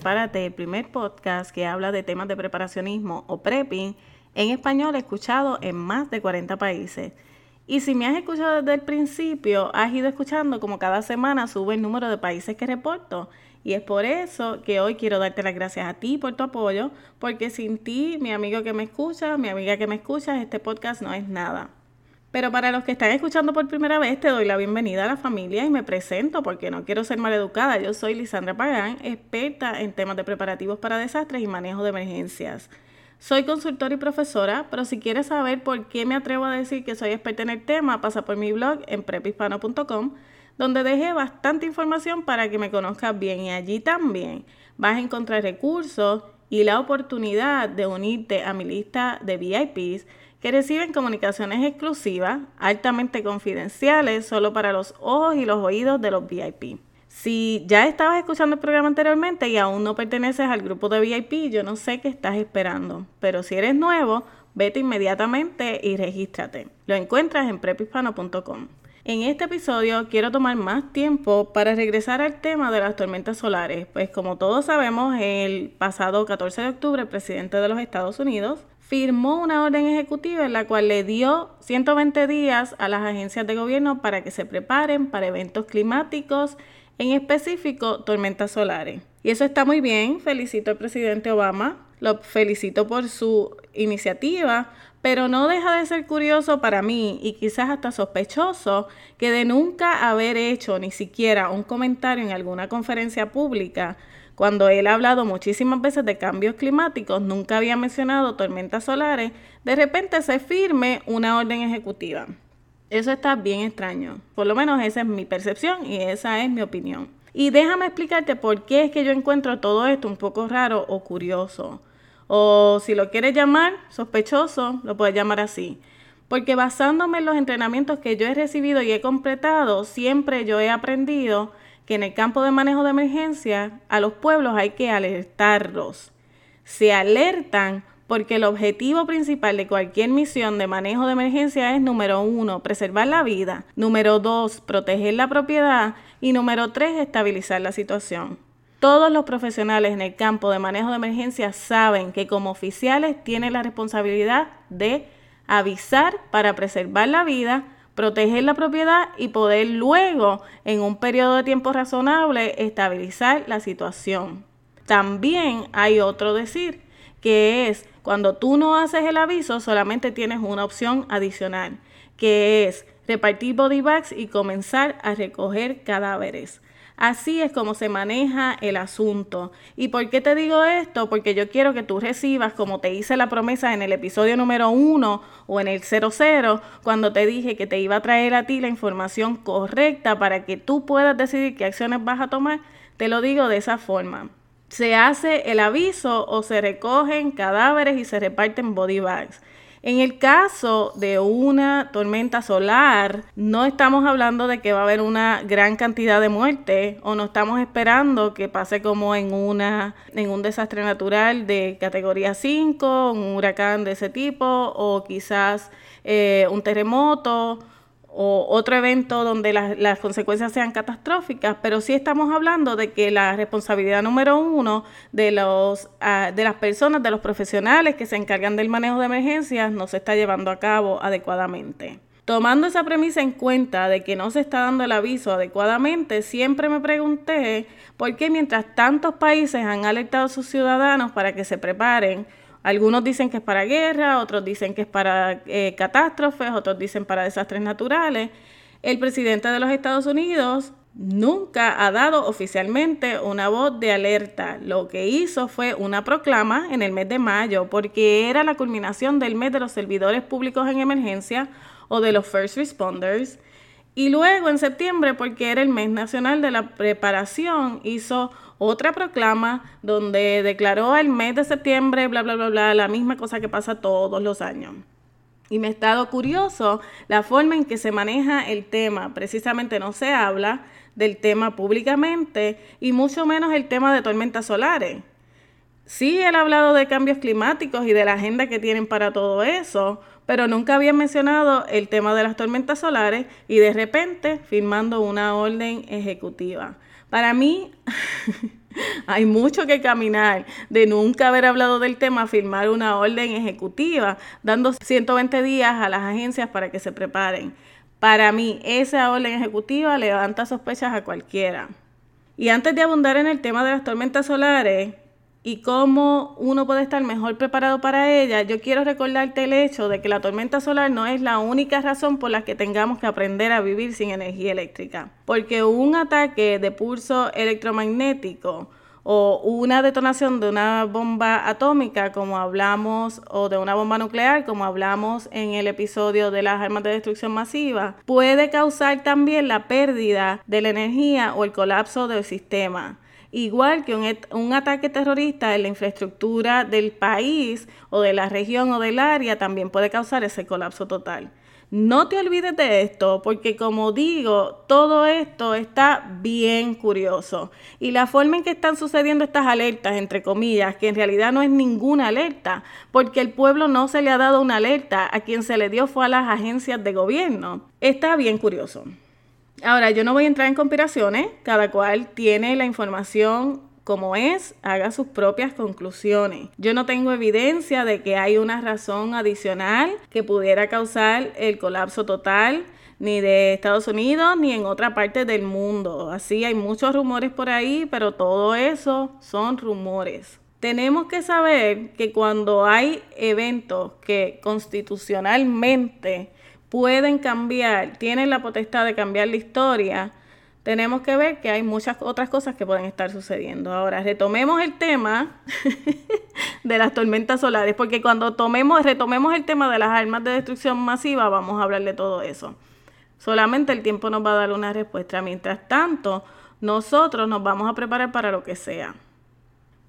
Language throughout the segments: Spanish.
Prepárate, el primer podcast que habla de temas de preparacionismo o prepping en español escuchado en más de 40 países. Y si me has escuchado desde el principio, has ido escuchando como cada semana sube el número de países que reporto. Y es por eso que hoy quiero darte las gracias a ti por tu apoyo, porque sin ti, mi amigo que me escucha, mi amiga que me escucha, este podcast no es nada. Pero para los que están escuchando por primera vez, te doy la bienvenida a la familia y me presento porque no quiero ser maleducada. Yo soy Lisandra Pagán, experta en temas de preparativos para desastres y manejo de emergencias. Soy consultora y profesora, pero si quieres saber por qué me atrevo a decir que soy experta en el tema, pasa por mi blog en prepispano.com, donde dejé bastante información para que me conozcas bien y allí también vas a encontrar recursos y la oportunidad de unirte a mi lista de VIPs que reciben comunicaciones exclusivas, altamente confidenciales, solo para los ojos y los oídos de los VIP. Si ya estabas escuchando el programa anteriormente y aún no perteneces al grupo de VIP, yo no sé qué estás esperando, pero si eres nuevo, vete inmediatamente y regístrate. Lo encuentras en prepispano.com. En este episodio quiero tomar más tiempo para regresar al tema de las tormentas solares, pues como todos sabemos, el pasado 14 de octubre el presidente de los Estados Unidos firmó una orden ejecutiva en la cual le dio 120 días a las agencias de gobierno para que se preparen para eventos climáticos, en específico tormentas solares. Y eso está muy bien, felicito al presidente Obama, lo felicito por su iniciativa, pero no deja de ser curioso para mí y quizás hasta sospechoso que de nunca haber hecho ni siquiera un comentario en alguna conferencia pública cuando él ha hablado muchísimas veces de cambios climáticos, nunca había mencionado tormentas solares, de repente se firme una orden ejecutiva. Eso está bien extraño. Por lo menos esa es mi percepción y esa es mi opinión. Y déjame explicarte por qué es que yo encuentro todo esto un poco raro o curioso. O si lo quieres llamar sospechoso, lo puedes llamar así. Porque basándome en los entrenamientos que yo he recibido y he completado, siempre yo he aprendido que en el campo de manejo de emergencia a los pueblos hay que alertarlos. Se alertan porque el objetivo principal de cualquier misión de manejo de emergencia es número uno, preservar la vida, número dos, proteger la propiedad y número tres, estabilizar la situación. Todos los profesionales en el campo de manejo de emergencia saben que como oficiales tienen la responsabilidad de avisar para preservar la vida, proteger la propiedad y poder luego, en un periodo de tiempo razonable, estabilizar la situación. También hay otro decir, que es cuando tú no haces el aviso, solamente tienes una opción adicional, que es repartir body bags y comenzar a recoger cadáveres. Así es como se maneja el asunto. ¿Y por qué te digo esto? Porque yo quiero que tú recibas, como te hice la promesa en el episodio número 1 o en el 00, cuando te dije que te iba a traer a ti la información correcta para que tú puedas decidir qué acciones vas a tomar, te lo digo de esa forma. Se hace el aviso o se recogen cadáveres y se reparten body bags. En el caso de una tormenta solar, no estamos hablando de que va a haber una gran cantidad de muertes o no estamos esperando que pase como en una en un desastre natural de categoría 5, un huracán de ese tipo o quizás eh, un terremoto o otro evento donde las, consecuencias sean catastróficas, pero sí estamos hablando de que la responsabilidad número uno de, los, ah, de las personas, de los profesionales que se encargan del manejo de emergencias, no se está llevando a cabo adecuadamente. Tomando esa premisa en cuenta de que no se está dando el aviso adecuadamente, siempre me pregunté por qué mientras tantos países han alertado a sus ciudadanos para que se preparen, algunos dicen que es para guerra, otros dicen que es para eh, catástrofes, otros dicen para desastres naturales. El presidente de los Estados Unidos nunca ha dado oficialmente una voz de alerta. Lo que hizo fue una proclama en el mes de mayo, porque era la culminación del mes de los servidores públicos en emergencia o de los first responders. Y luego en septiembre, porque era el mes nacional de la preparación, hizo otra proclama donde declaró el mes de septiembre, bla, bla, bla, bla, la misma cosa que pasa todos los años. Y me ha estado curioso la forma en que se maneja el tema. Precisamente no se habla del tema públicamente y mucho menos el tema de tormentas solares. Sí, él ha hablado de cambios climáticos y de la agenda que tienen para todo eso, pero nunca había mencionado el tema de las tormentas solares y de repente firmando una orden ejecutiva. Para mí, Hay mucho que caminar de nunca haber hablado del tema firmar una orden ejecutiva, dando 120 días a las agencias para que se preparen. Para mí, esa orden ejecutiva levanta sospechas a cualquiera. Y antes de abundar en el tema de las tormentas solares, y cómo uno puede estar mejor preparado para ella, yo quiero recordarte el hecho de que la tormenta solar no es la única razón por la que tengamos que aprender a vivir sin energía eléctrica, porque un ataque de pulso electromagnético o una detonación de una bomba atómica, como hablamos, o de una bomba nuclear, como hablamos en el episodio de las armas de destrucción masiva, puede causar también la pérdida de la energía o el colapso del sistema igual que un, ataque terrorista en la infraestructura del país o de la región o del área también puede causar ese colapso total. No te olvides de esto, porque como digo, todo esto está bien curioso. Y la forma en que están sucediendo estas alertas, entre comillas, que en realidad no es ninguna alerta, porque el pueblo no se le ha dado una alerta, a quien se le dio fue a las agencias de gobierno, está bien curioso. Ahora, yo no voy a entrar en conspiraciones, cada cual tiene la información como es, haga sus propias conclusiones. Yo no tengo evidencia de que hay una razón adicional que pudiera causar el colapso total ni de Estados Unidos ni en otra parte del mundo. Así hay muchos rumores por ahí, pero todo eso son rumores. Tenemos que saber que cuando hay eventos que constitucionalmente pueden cambiar, tienen la potestad de cambiar la historia, tenemos que ver que hay muchas otras cosas que pueden estar sucediendo. Ahora, retomemos el tema de las tormentas solares, porque cuando tomemos, retomemos el tema de las armas de destrucción masiva, vamos a hablar de todo eso. Solamente el tiempo nos va a dar una respuesta. Mientras tanto, nosotros nos vamos a preparar para lo que sea.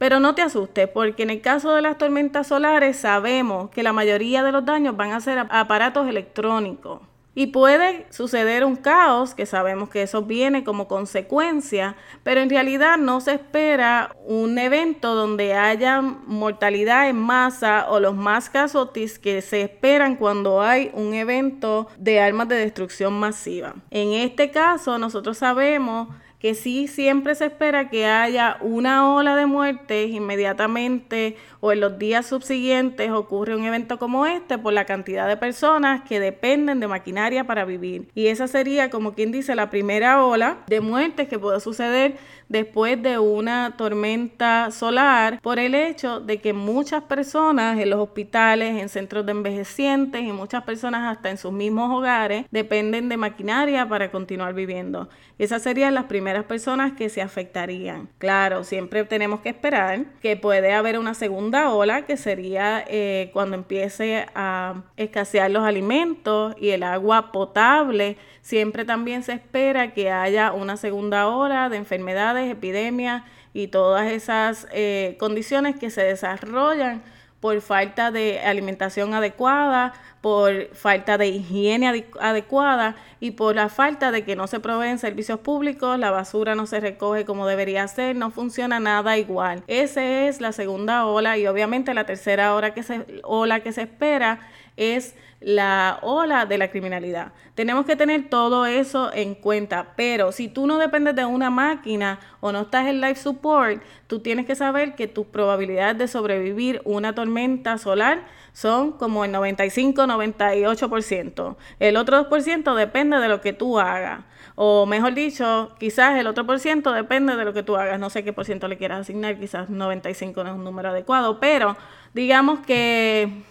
Pero no te asustes, porque en el caso de las tormentas solares sabemos que la mayoría de los daños van a ser aparatos electrónicos. Y puede suceder un caos, que sabemos que eso viene como consecuencia, pero en realidad no se espera un evento donde haya mortalidad en masa o los más casualties que se esperan cuando hay un evento de armas de destrucción masiva. En este caso, nosotros sabemos que sí siempre se espera que haya una ola de muertes inmediatamente o en los días subsiguientes ocurre un evento como este por la cantidad de personas que dependen de maquinaria para vivir. Y esa sería, como quien dice, la primera ola de muertes que puede suceder después de una tormenta solar por el hecho de que muchas personas en los hospitales, en centros de envejecientes y muchas personas hasta en sus mismos hogares dependen de maquinaria para continuar viviendo. Esas serían las primeras personas que se afectarían. Claro, siempre tenemos que esperar que puede haber una segunda ola que sería eh, cuando empiece a escasear los alimentos y el agua potable. Siempre también se espera que haya una segunda ola de enfermedades, epidemias y todas esas eh, condiciones que se desarrollan por falta de alimentación adecuada, por falta de higiene adecuada y por la falta de que no se proveen servicios públicos, la basura no se recoge como debería ser, no funciona nada igual. Esa es la segunda ola y obviamente la tercera ola que se, ola que se espera es la ola de la criminalidad. Tenemos que tener todo eso en cuenta, pero si tú no dependes de una máquina o no estás en life support, tú tienes que saber que tus probabilidades de sobrevivir una tormenta solar son como el 95-98%. El otro 2% depende de lo que tú hagas. O mejor dicho, quizás el otro por ciento depende de lo que tú hagas. No sé qué por ciento le quieras asignar, quizás 95 no es un número adecuado, pero digamos que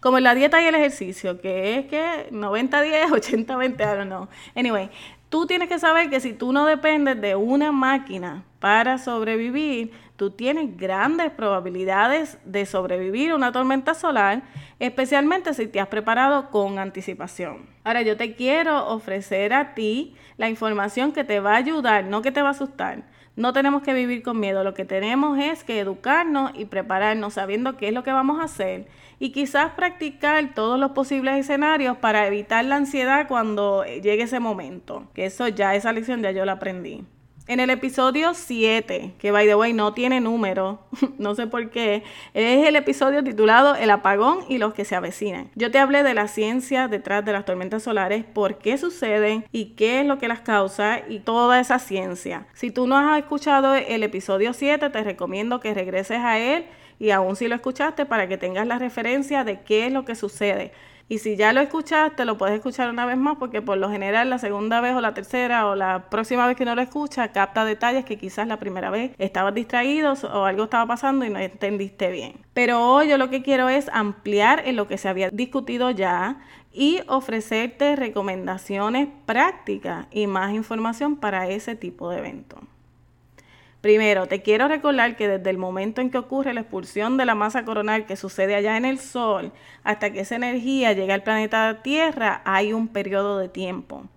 como en la dieta y el ejercicio, que es que 90-10, 80-20, I don't know. Anyway, tú tienes que saber que si tú no dependes de una máquina para sobrevivir, tú tienes grandes probabilidades de sobrevivir una tormenta solar, especialmente si te has preparado con anticipación. Ahora yo te quiero ofrecer a ti la información que te va a ayudar, no que te va a asustar no tenemos que vivir con miedo, lo que tenemos es que educarnos y prepararnos sabiendo qué es lo que vamos a hacer y quizás practicar todos los posibles escenarios para evitar la ansiedad cuando llegue ese momento, que eso ya, esa lección ya yo la aprendí. En el episodio 7, que by the way no tiene número, no sé por qué, es el episodio titulado El apagón y los que se avecinan. Yo te hablé de la ciencia detrás de las tormentas solares, por qué suceden y qué es lo que las causa y toda esa ciencia. Si tú no has escuchado el episodio 7, te recomiendo que regreses a él y aún si lo escuchaste para que tengas la referencia de qué es lo que sucede. Y si ya lo escuchaste, lo puedes escuchar una vez más porque por lo general la segunda vez o la tercera o la próxima vez que no lo escuchas capta detalles que quizás la primera vez estabas distraído o algo estaba pasando y no entendiste bien. Pero hoy yo lo que quiero es ampliar en lo que se había discutido ya y ofrecerte recomendaciones prácticas y más información para ese tipo de evento. Primero, te quiero recordar que desde el momento en que ocurre la expulsión de la masa coronal que sucede allá en el Sol hasta que esa energía llega al planeta Tierra, hay un periodo de tiempo.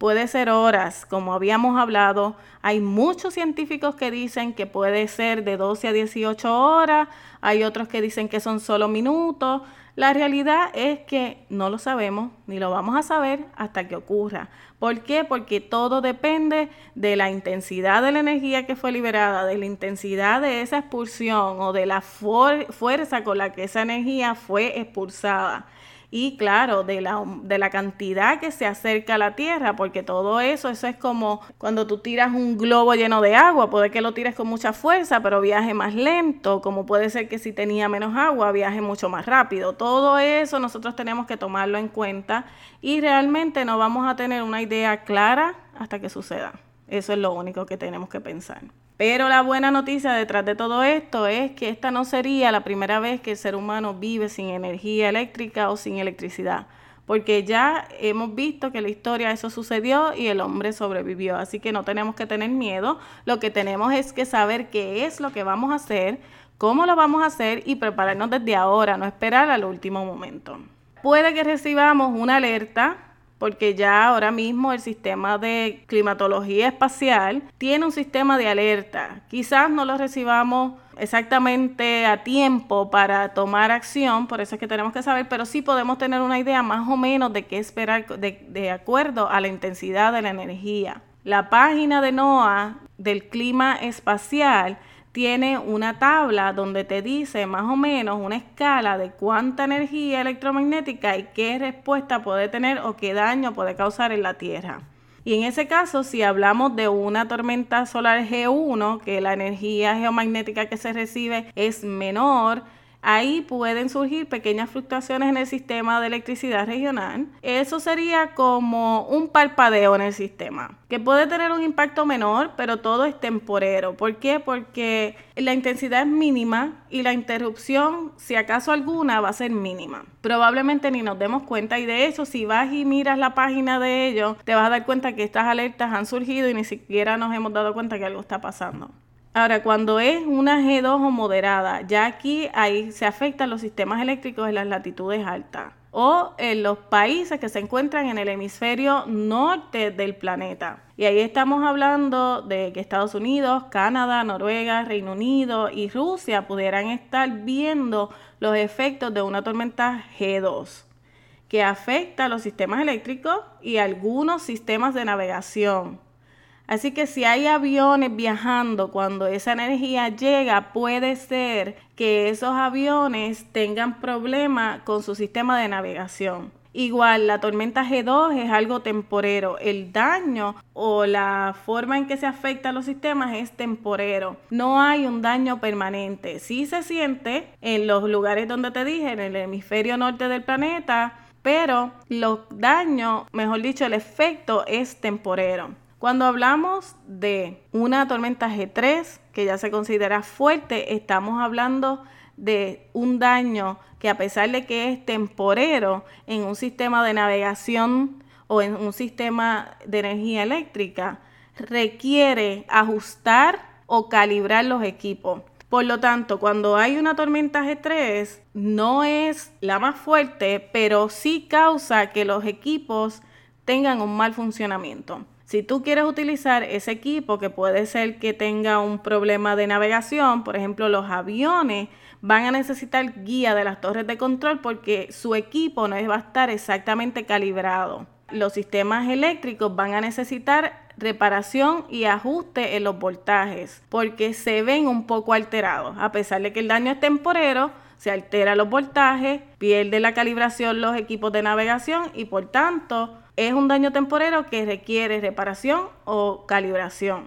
Puede ser horas, como habíamos hablado. Hay muchos científicos que dicen que puede ser de 12 a 18 horas, hay otros que dicen que son solo minutos. La realidad es que no lo sabemos ni lo vamos a saber hasta que ocurra. ¿Por qué? Porque todo depende de la intensidad de la energía que fue liberada, de la intensidad de esa expulsión o de la fuerza con la que esa energía fue expulsada y claro, de la, de la cantidad que se acerca a la Tierra, porque todo eso, eso es como cuando tú tiras un globo lleno de agua, puede que lo tires con mucha fuerza, pero viaje más lento, como puede ser que si tenía menos agua, viaje mucho más rápido. Todo eso nosotros tenemos que tomarlo en cuenta y realmente no vamos a tener una idea clara hasta que suceda. Eso es lo único que tenemos que pensar. Pero la buena noticia detrás de todo esto es que esta no sería la primera vez que el ser humano vive sin energía eléctrica o sin electricidad, porque ya hemos visto que en la historia eso sucedió y el hombre sobrevivió, así que no tenemos que tener miedo, lo que tenemos es que saber qué es lo que vamos a hacer, cómo lo vamos a hacer y prepararnos desde ahora, no esperar al último momento. Puede que recibamos una alerta porque ya ahora mismo el sistema de climatología espacial tiene un sistema de alerta. Quizás no lo recibamos exactamente a tiempo para tomar acción, por eso es que tenemos que saber, pero sí podemos tener una idea más o menos de qué esperar de, acuerdo a la intensidad de la energía. La página de NOAA del clima espacial tiene una tabla donde te dice más o menos una escala de cuánta energía electromagnética y qué respuesta puede tener o qué daño puede causar en la Tierra. Y en ese caso, si hablamos de una tormenta solar G1, que la energía geomagnética que se recibe es menor, Ahí pueden surgir pequeñas fluctuaciones en el sistema de electricidad regional. Eso sería como un parpadeo en el sistema, que puede tener un impacto menor, pero todo es temporero. ¿Por qué? Porque la intensidad es mínima y la interrupción, si acaso alguna, va a ser mínima. Probablemente ni nos demos cuenta y de hecho, si vas y miras la página de ellos, te vas a dar cuenta que estas alertas han surgido y ni siquiera nos hemos dado cuenta que algo está pasando. Ahora, cuando es una G2 o moderada, ya aquí ahí se afectan los sistemas eléctricos en las latitudes altas o en los países que se encuentran en el hemisferio norte del planeta. Y ahí estamos hablando de que Estados Unidos, Canadá, Noruega, Reino Unido y Rusia pudieran estar viendo los efectos de una tormenta G2 que afecta a los sistemas eléctricos y algunos sistemas de navegación. Así que si hay aviones viajando cuando esa energía llega, puede ser que esos aviones tengan problemas con su sistema de navegación. Igual, la tormenta G2 es algo temporero. El daño o la forma en que se afectan los sistemas es temporero. No hay un daño permanente. Sí se siente en los lugares donde te dije, en el hemisferio norte del planeta, pero los daños, mejor dicho, el efecto es temporero. Cuando hablamos de una tormenta G3, que ya se considera fuerte, estamos hablando de un daño que a pesar de que es temporero en un sistema de navegación o en un sistema de energía eléctrica, requiere ajustar o calibrar los equipos. Por lo tanto, cuando hay una tormenta G3, no es la más fuerte, pero sí causa que los equipos tengan un mal funcionamiento. Si tú quieres utilizar ese equipo, que puede ser que tenga un problema de navegación, por ejemplo, los aviones van a necesitar guía de las torres de control porque su equipo no va a estar exactamente calibrado. Los sistemas eléctricos van a necesitar reparación y ajuste en los voltajes, porque se ven un poco alterados. A pesar de que el daño es temporero, se altera los voltajes, pierde la calibración los equipos de navegación y por tanto es un daño temporero que requiere reparación o calibración.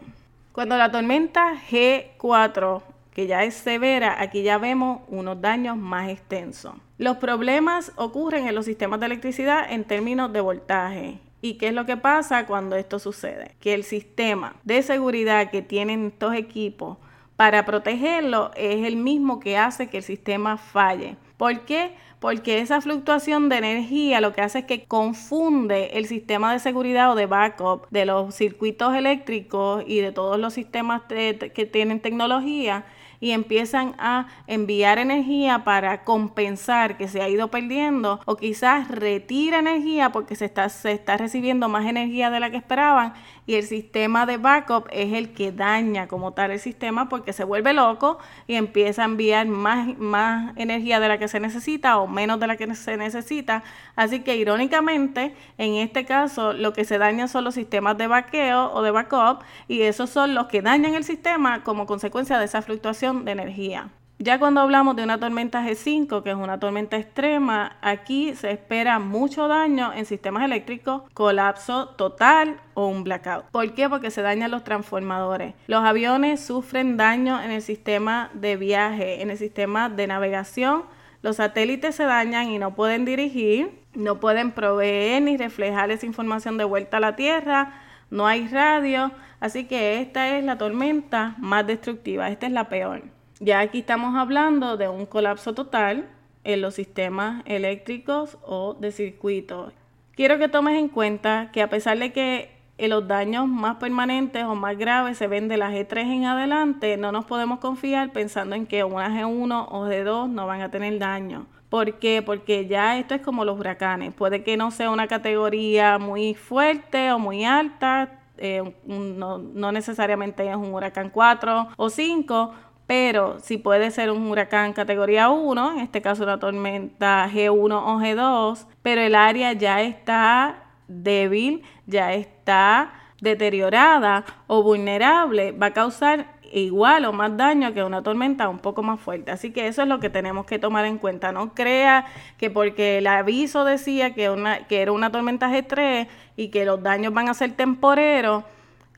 Cuando la tormenta G4 que ya es severa, aquí ya vemos unos daños más extensos. Los problemas ocurren en los sistemas de electricidad en términos de voltaje. ¿Y qué es lo que pasa cuando esto sucede? Que el sistema de seguridad que tienen estos equipos para protegerlo es el mismo que hace que el sistema falle. ¿Por qué? Porque esa fluctuación de energía lo que hace es que confunde el sistema de seguridad o de backup de los circuitos eléctricos y de todos los sistemas que tienen tecnología y empiezan a enviar energía para compensar que se ha ido perdiendo o quizás retira energía porque se está, se está recibiendo más energía de la que esperaban y el sistema de backup es el que daña como tal el sistema porque se vuelve loco y empieza a enviar más, más energía de la que se necesita o menos de la que se necesita. Así que irónicamente, en este caso, lo que se daña son los sistemas de vaqueo o de backup y esos son los que dañan el sistema como consecuencia de esa fluctuación de energía. Ya cuando hablamos de una tormenta G5, que es una tormenta extrema, aquí se espera mucho daño en sistemas eléctricos, colapso total o un blackout. ¿Por qué? Porque se dañan los transformadores. Los aviones sufren daño en el sistema de viaje, en el sistema de navegación. Los satélites se dañan y no pueden dirigir, no pueden proveer ni reflejar esa información de vuelta a la Tierra, no hay radio, así que esta es la tormenta más destructiva, esta es la peor. Ya aquí estamos hablando de un colapso total en los sistemas eléctricos o de circuitos. Quiero que tomes en cuenta que a pesar de que los daños más permanentes o más graves se ven de la G3 en adelante, no nos podemos confiar pensando en que una G1 o G2 no van a tener daño. ¿Por qué? Porque ya esto es como los huracanes. Puede que no sea una categoría muy fuerte o muy alta, eh, no, no, necesariamente es un huracán 4 o 5, pero sí puede ser un huracán categoría 1, en este caso una tormenta G1 o G2, pero el área ya está débil, ya está deteriorada o vulnerable, va a causar igual o más daño que una tormenta un poco más fuerte. Así que eso es lo que tenemos que tomar en cuenta. No crea que porque el aviso decía que, una, que era una tormenta G3 y que los daños van a ser temporeros,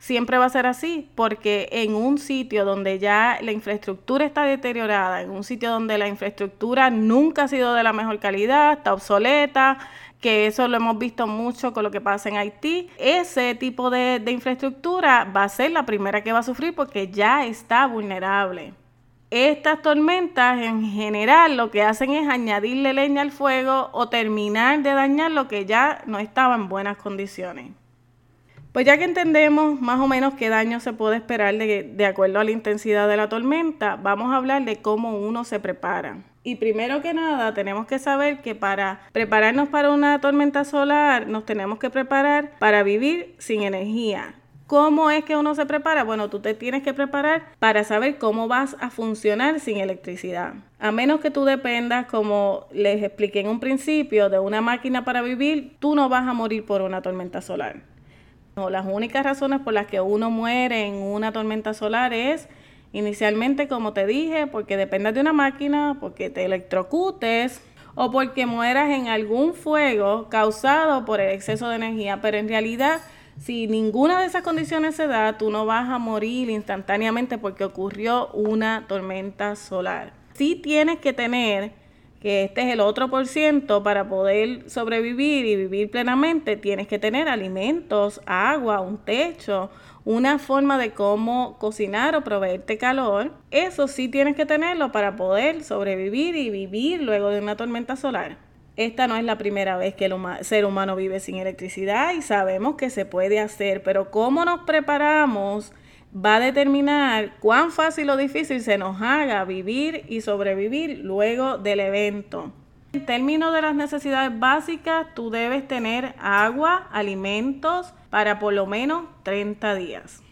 siempre va a ser así, porque en un sitio donde ya la infraestructura está deteriorada, en un sitio donde la infraestructura nunca ha sido de la mejor calidad, está obsoleta, que eso lo hemos visto mucho con lo que pasa en Haití, ese tipo de, infraestructura va a ser la primera que va a sufrir porque ya está vulnerable. Estas tormentas en general lo que hacen es añadirle leña al fuego o terminar de dañar lo que ya no estaba en buenas condiciones. Pues ya que entendemos más o menos qué daño se puede esperar de, acuerdo a la intensidad de la tormenta, vamos a hablar de cómo uno se prepara. Y primero que nada, tenemos que saber que para prepararnos para una tormenta solar, nos tenemos que preparar para vivir sin energía. ¿Cómo es que uno se prepara? Bueno, tú te tienes que preparar para saber cómo vas a funcionar sin electricidad. A menos que tú dependas, como les expliqué en un principio, de una máquina para vivir, tú no vas a morir por una tormenta solar. No, las únicas razones por las que uno muere en una tormenta solar es Inicialmente, como te dije, porque dependas de una máquina, porque te electrocutes o porque mueras en algún fuego causado por el exceso de energía. Pero en realidad, si ninguna de esas condiciones se da, tú no vas a morir instantáneamente porque ocurrió una tormenta solar. Sí tienes que tener que este es el otro por ciento para poder sobrevivir y vivir plenamente, tienes que tener alimentos, agua, un techo, una forma de cómo cocinar o proveerte calor. Eso sí tienes que tenerlo para poder sobrevivir y vivir luego de una tormenta solar. Esta no es la primera vez que el ser humano vive sin electricidad y sabemos que se puede hacer, pero cómo nos preparamos va a determinar cuán fácil o difícil se nos haga vivir y sobrevivir luego del evento. En términos de las necesidades básicas, tú debes tener agua, alimentos para por lo menos 30 días.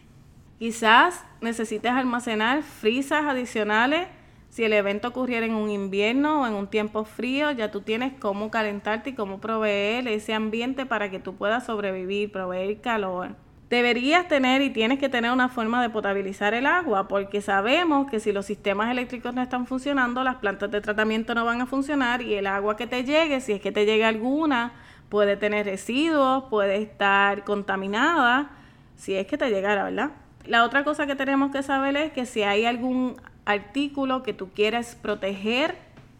Quizás necesites almacenar frisas adicionales si el evento ocurriera en un invierno o en un tiempo frío, ya tú tienes cómo calentarte y cómo proveer ese ambiente para que tú puedas sobrevivir, proveer calor. Deberías tener y tienes que tener una forma de potabilizar el agua porque sabemos que si los sistemas eléctricos no están funcionando, las plantas de tratamiento no van a funcionar y el agua que te llegue, si es que te llegue alguna, puede tener residuos, puede estar contaminada, si es que te llegara, ¿verdad? La otra cosa que tenemos que saber es que si hay algún artículo que tú quieras proteger,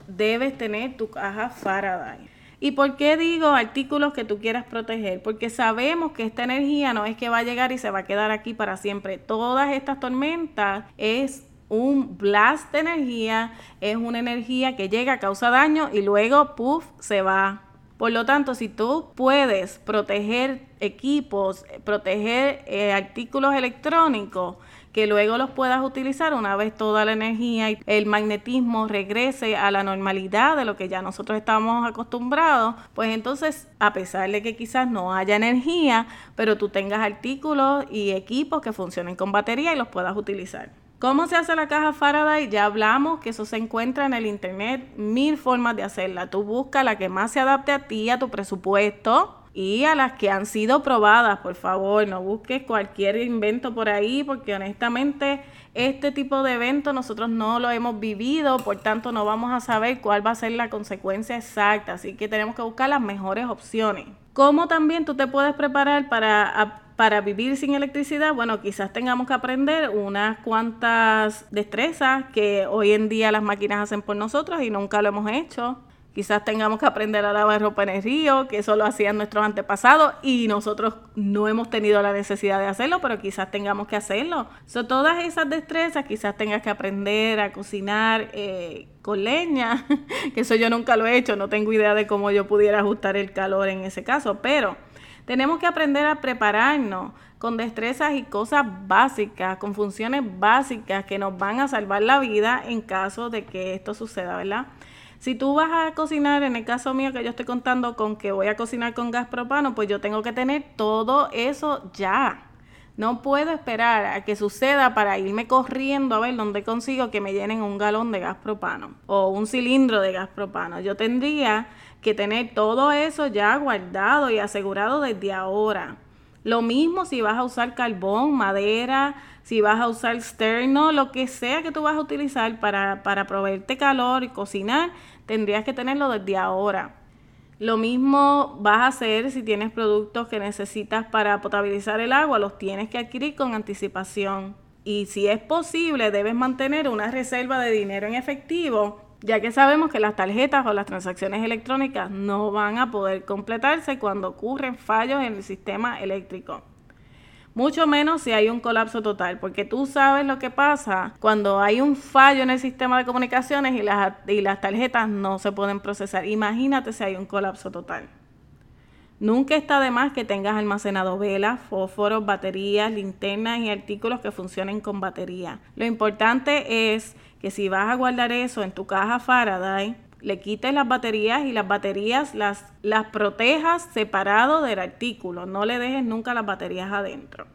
debes tener tu caja Faraday. ¿Y por qué digo artículos que tú quieras proteger? Porque sabemos que esta energía no es que va a llegar y se va a quedar aquí para siempre. Todas estas tormentas es un blast de energía, es una energía que llega, causa daño y luego, puff, se va. Por lo tanto, si tú puedes proteger equipos, proteger eh, artículos electrónicos, que luego los puedas utilizar una vez toda la energía y el magnetismo regrese a la normalidad de lo que ya nosotros estamos acostumbrados, pues entonces a pesar de que quizás no haya energía, pero tú tengas artículos y equipos que funcionen con batería y los puedas utilizar. ¿Cómo se hace la caja Faraday? Ya hablamos que eso se encuentra en el internet, mil formas de hacerla. Tú busca la que más se adapte a ti, a tu presupuesto y a las que han sido probadas, por favor, no busques cualquier invento por ahí, porque honestamente este tipo de evento nosotros no lo hemos vivido, por tanto no vamos a saber cuál va a ser la consecuencia exacta, así que tenemos que buscar las mejores opciones. ¿Cómo también tú te puedes preparar para, para vivir sin electricidad? Bueno, quizás tengamos que aprender unas cuantas destrezas que hoy en día las máquinas hacen por nosotros y nunca lo hemos hecho. Quizás tengamos que aprender a lavar ropa en el río, que eso lo hacían nuestros antepasados y nosotros no hemos tenido la necesidad de hacerlo, pero quizás tengamos que hacerlo. So, todas esas destrezas, quizás tengas que aprender a cocinar eh, con leña, que eso yo nunca lo he hecho, no tengo idea de cómo yo pudiera ajustar el calor en ese caso, pero tenemos que aprender a prepararnos con destrezas y cosas básicas, con funciones básicas que nos van a salvar la vida en caso de que esto suceda, ¿verdad? Si tú vas a cocinar, en el caso mío que yo estoy contando con que voy a cocinar con gas propano, pues yo tengo que tener todo eso ya. No puedo esperar a que suceda para irme corriendo a ver dónde consigo que me llenen un galón de gas propano o un cilindro de gas propano. Yo tendría que tener todo eso ya guardado y asegurado desde ahora. Lo mismo si vas a usar carbón, madera, si vas a usar sterno, lo que sea que tú vas a utilizar para, para proveerte calor y cocinar, tendrías que tenerlo desde ahora. Lo mismo vas a hacer si tienes productos que necesitas para potabilizar el agua, los tienes que adquirir con anticipación. Y si es posible, debes mantener una reserva de dinero en efectivo, ya que sabemos que las tarjetas o las transacciones electrónicas no van a poder completarse cuando ocurren fallos en el sistema eléctrico mucho menos si hay un colapso total, porque tú sabes lo que pasa cuando hay un fallo en el sistema de comunicaciones y las, y las tarjetas no se pueden procesar. Imagínate si hay un colapso total. Nunca está de más que tengas almacenado velas, fósforos, baterías, linternas y artículos que funcionen con batería. Lo importante es que si vas a guardar eso en tu caja Faraday, le quites las baterías y las baterías las, las protejas separado del artículo. No le dejes nunca las baterías adentro.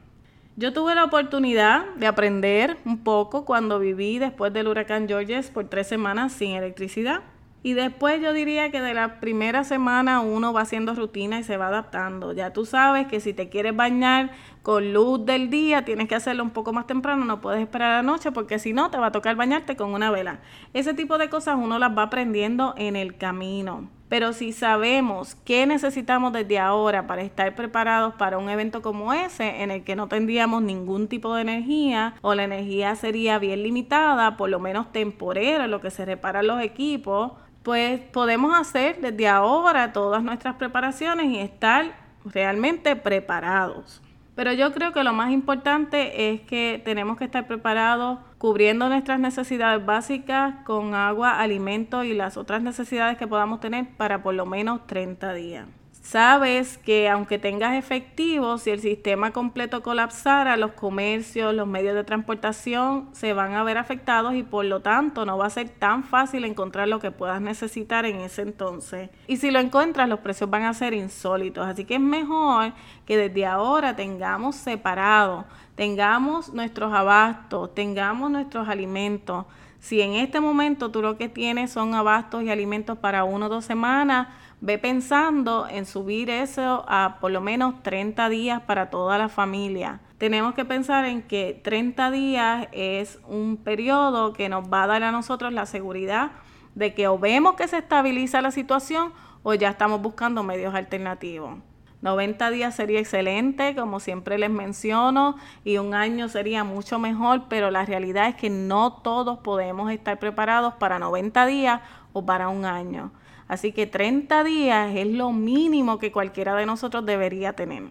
Yo tuve la oportunidad de aprender un poco cuando viví después del huracán Georges por tres semanas sin electricidad. Y después yo diría que de la primera semana uno va haciendo rutina y se va adaptando. Ya tú sabes que si te quieres bañar con luz del día, tienes que hacerlo un poco más temprano, no puedes esperar a la noche porque si no te va a tocar bañarte con una vela. Ese tipo de cosas uno las va aprendiendo en el camino. Pero si sabemos qué necesitamos desde ahora para estar preparados para un evento como ese, en el que no tendríamos ningún tipo de energía o la energía sería bien limitada, por lo menos temporera, lo que se reparan los equipos, pues podemos hacer desde ahora todas nuestras preparaciones y estar realmente preparados. Pero yo creo que lo más importante es que tenemos que estar preparados cubriendo nuestras necesidades básicas con agua, alimento y las otras necesidades que podamos tener para por lo menos 30 días. Sabes que aunque tengas efectivo, si el sistema completo colapsara, los comercios, los medios de transportación se van a ver afectados y por lo tanto no va a ser tan fácil encontrar lo que puedas necesitar en ese entonces. Y si lo encuentras, los precios van a ser insólitos. Así que es mejor que desde ahora tengamos separado, tengamos nuestros abastos, tengamos nuestros alimentos. Si en este momento tú lo que tienes son abastos y alimentos para uno o dos semanas, ve pensando en subir eso a por lo menos 30 días para toda la familia. Tenemos que pensar en que 30 días es un periodo que nos va a dar a nosotros la seguridad de que o vemos que se estabiliza la situación o ya estamos buscando medios alternativos. 90 días sería excelente, como siempre les menciono, y un año sería mucho mejor, pero la realidad es que no todos podemos estar preparados para 90 días o para un año. Así que 30 días es lo mínimo que cualquiera de nosotros debería tener.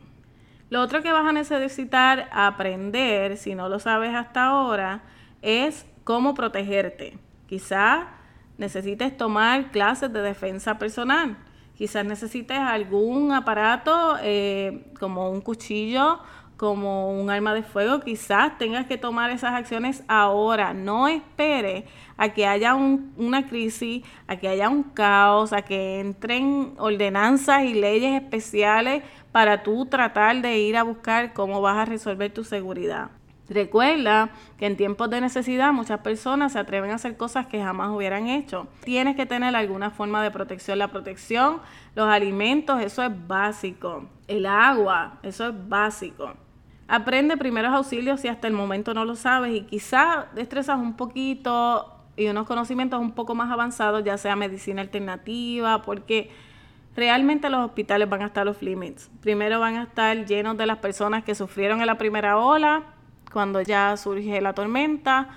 Lo otro que vas a necesitar aprender, si no lo sabes hasta ahora, es cómo protegerte. Quizás necesites tomar clases de defensa personal Quizás necesites algún aparato eh, como un cuchillo, como un arma de fuego. Quizás tengas que tomar esas acciones ahora. No espere a que haya una crisis, a que haya un caos, a que entren ordenanzas y leyes especiales para tú tratar de ir a buscar cómo vas a resolver tu seguridad. Recuerda que en tiempos de necesidad muchas personas se atreven a hacer cosas que jamás hubieran hecho. Tienes que tener alguna forma de protección. La protección, los alimentos, eso es básico. El agua, eso es básico. Aprende primeros auxilios si hasta el momento no lo sabes y quizás destrezas un poquito y unos conocimientos un poco más avanzados, ya sea medicina alternativa, porque realmente los hospitales van a estar los limits. Primero van a estar llenos de las personas que sufrieron en la primera ola cuando ya surge la tormenta.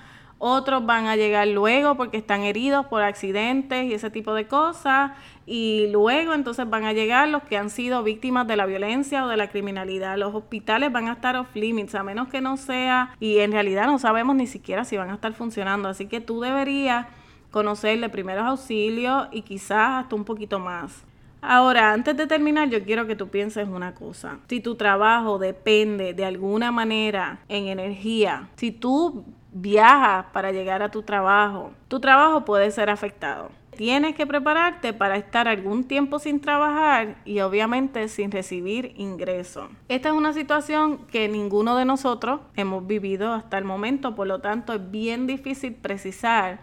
Otros van a llegar luego porque están heridos por accidentes y ese tipo de cosas. Y luego entonces van a llegar los que han sido víctimas de la violencia o de la criminalidad. Los hospitales van a estar off limits, a menos que no sea, y en realidad no sabemos ni siquiera si van a estar funcionando. Así que tú deberías conocer de primeros auxilios y quizás hasta un poquito más. Ahora, antes de terminar, yo quiero que tú pienses una cosa. Si tu trabajo depende de alguna manera en energía, si tú viajas para llegar a tu trabajo, tu trabajo puede ser afectado. Tienes que prepararte para estar algún tiempo sin trabajar y obviamente sin recibir ingresos. Esta es una situación que ninguno de nosotros hemos vivido hasta el momento, por lo tanto es bien difícil precisar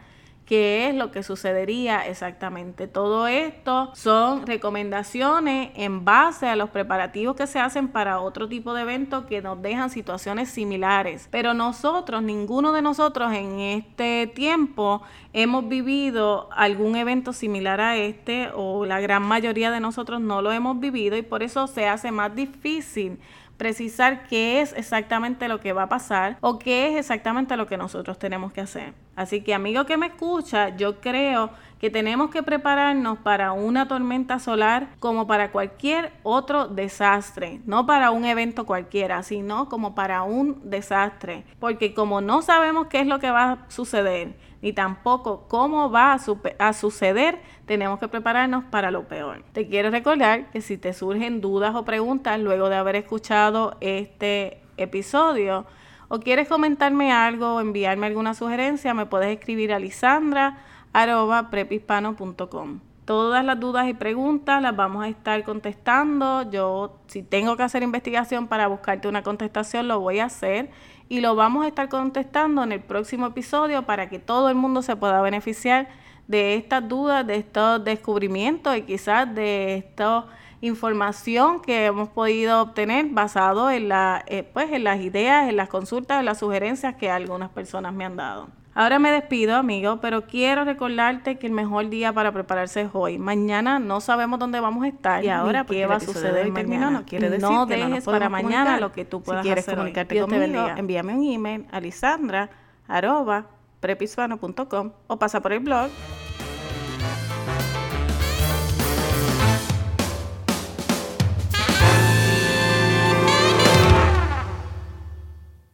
qué es lo que sucedería exactamente. Todo esto son recomendaciones en base a los preparativos que se hacen para otro tipo de eventos que nos dejan situaciones similares. Pero nosotros, ninguno de nosotros en este tiempo hemos vivido algún evento similar a este o la gran mayoría de nosotros no lo hemos vivido y por eso se hace más difícil precisar qué es exactamente lo que va a pasar o qué es exactamente lo que nosotros tenemos que hacer. Así que amigo que me escucha, yo creo que tenemos que prepararnos para una tormenta solar como para cualquier otro desastre, no para un evento cualquiera, sino como para un desastre, porque como no sabemos qué es lo que va a suceder, ni tampoco cómo va a, suceder, tenemos que prepararnos para lo peor. Te quiero recordar que si te surgen dudas o preguntas luego de haber escuchado este episodio, o quieres comentarme algo o enviarme alguna sugerencia, me puedes escribir a lisandra.prepispano.com. Todas las dudas y preguntas las vamos a estar contestando. Yo, si tengo que hacer investigación para buscarte una contestación, lo voy a hacer y lo vamos a estar contestando en el próximo episodio para que todo el mundo se pueda beneficiar de estas dudas, de estos descubrimientos y quizás de esta información que hemos podido obtener basado en, la, eh, pues, en las ideas, en las consultas, en las sugerencias que algunas personas me han dado. Ahora me despido, amigo, pero quiero recordarte que el mejor día para prepararse es hoy. Mañana no sabemos dónde vamos a estar y ahora qué va a suceder mañana. No quiere decir no dejes para mañana lo que tú puedas si quieres hacer comunicarte conmigo. envíame un email a lisandra o pasa por el blog